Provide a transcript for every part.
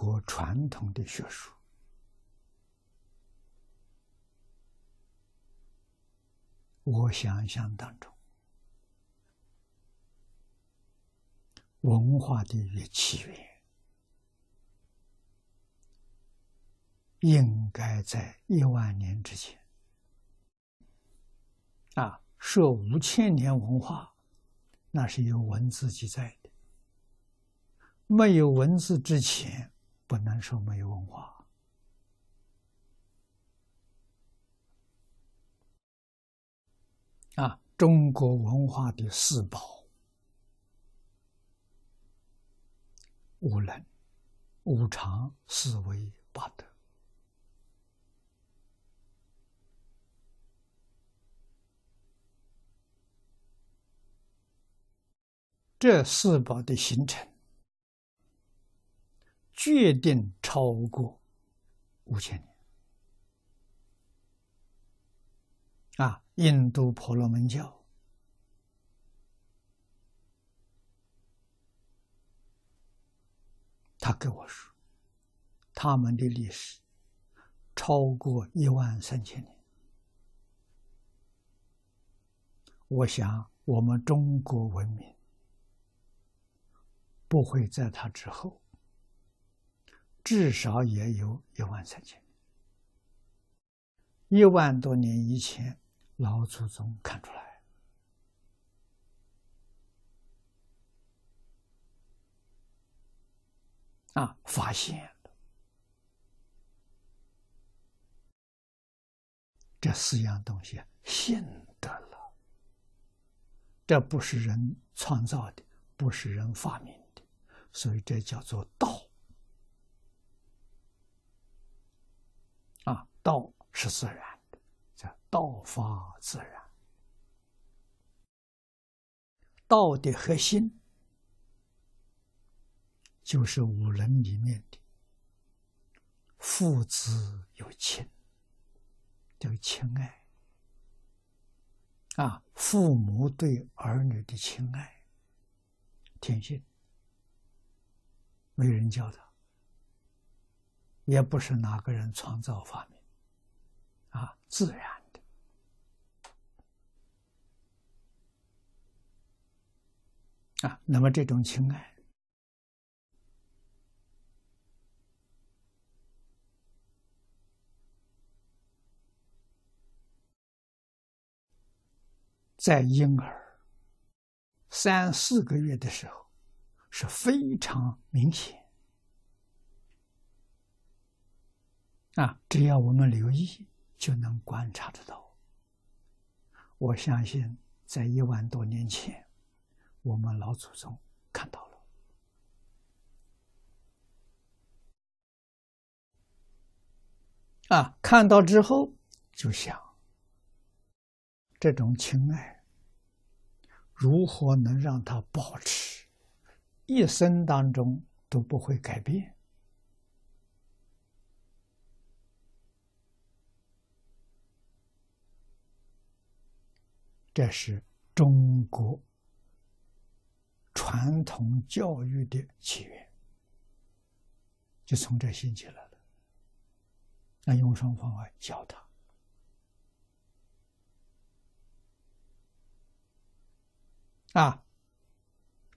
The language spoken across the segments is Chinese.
国传统的学术，我想象当中，文化的起源，应该在一万年之前。啊，说五千年文化，那是有文字记载的。没有文字之前，不能说没有文化。啊，中国文化的四宝：无能、无常、四维、八德。这四宝的形成。决定超过五千年啊！印度婆罗门教，他跟我说，他们的历史超过一万三千年。我想，我们中国文明不会在他之后。至少也有一万三千。年，一万多年以前，老祖宗看出来。啊，发现这四样东西现得了，这不是人创造的，不是人发明的，所以这叫做道。道是自然的，叫道法自然。道的核心就是五伦里面的父子有亲，叫亲爱啊，父母对儿女的亲爱，天性，没人教他，也不是哪个人创造发明。啊，自然的啊，那么这种情爱，在婴儿三四个月的时候是非常明显啊，只要我们留意。就能观察得到。我相信，在一万多年前，我们老祖宗看到了啊，看到之后就想，这种情爱如何能让它保持一生当中都不会改变？这是中国传统教育的起源，就从这兴起来了。那用什么方法教他？啊，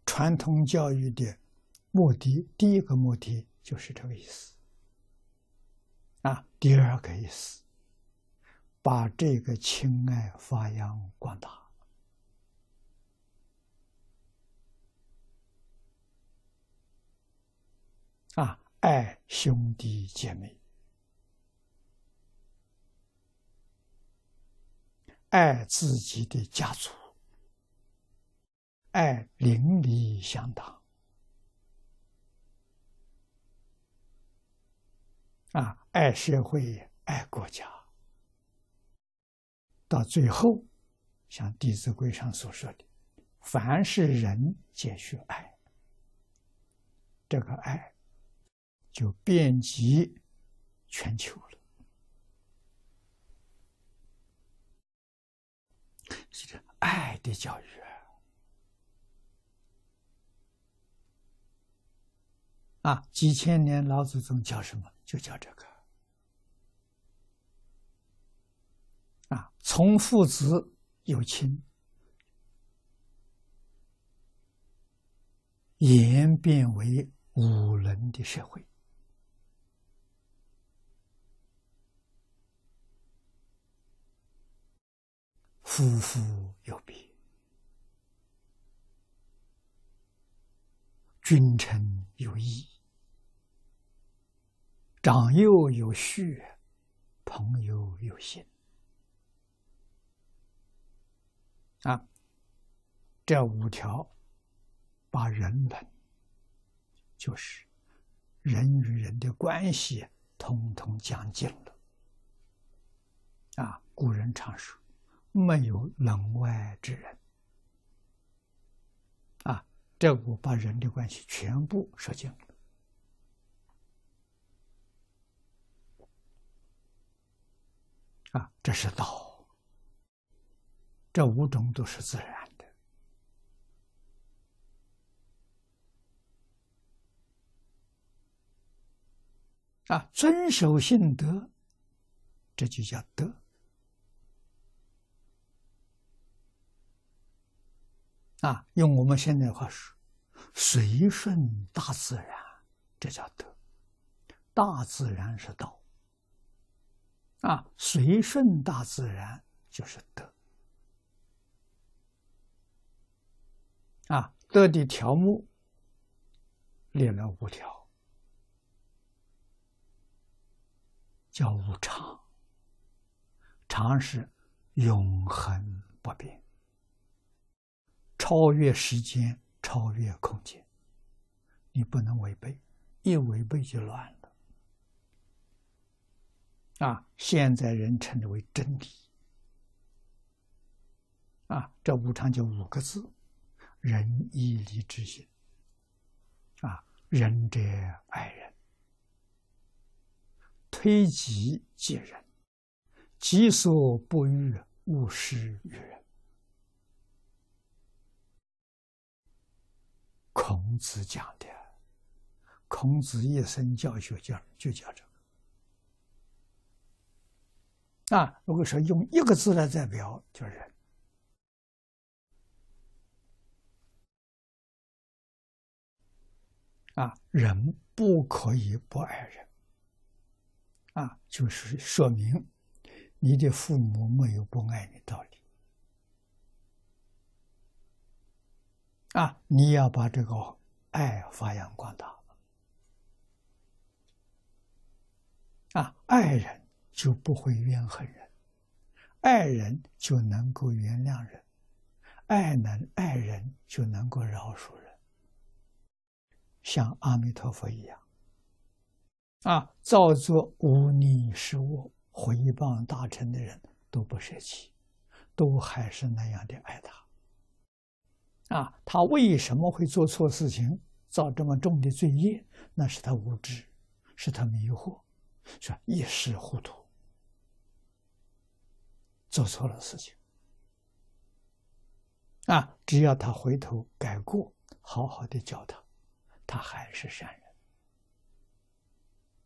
传统教育的目的，第一个目的就是这个意思。啊，第二个意思。把这个情爱发扬光大啊，爱兄弟姐妹，爱自己的家族，爱邻里乡党，啊，爱社会，爱国家。到最后，像《弟子规》上所说的：“凡是人皆须爱。”这个爱就遍及全球了。是这爱的教育啊，几千年老祖宗叫什么？就叫这个。啊，从父子有亲，演变为五伦的社会。夫妇有别，君臣有义，长幼有序，朋友有信。啊，这五条把人伦，就是人与人的关系，通通讲尽了。啊，古人常说。没有人外之人，啊，这我把人的关系全部说尽了，啊，这是道，这五种都是自然的，啊，遵守信德，这就叫德。啊，用我们现在话说，随顺大自然，这叫德。大自然是道，啊，随顺大自然就是德。啊，德的条目列了五条，叫无常，常是永恒不变。超越时间，超越空间，你不能违背，一违背就乱了。啊，现在人称之为真理。啊，这无常就五个字：仁义礼智信。啊，仁者爱人，推己及人，己所不欲，勿施于人。孔子讲的，孔子一生教学叫就叫这个。啊，如果说用一个字来代表，就是仁。啊，人不可以不爱人。啊，就是说明你的父母没有不爱你道理。啊，你要把这个爱发扬光大。啊，爱人就不会怨恨人，爱人就能够原谅人，爱能爱人就能够饶恕人，像阿弥陀佛一样。啊，造作无逆失恶、毁谤大臣的人都不舍弃，都还是那样的爱他。啊，他为什么会做错事情，造这么重的罪业？那是他无知，是他迷惑，是一时糊涂，做错了事情。啊，只要他回头改过，好好的教他，他还是善人。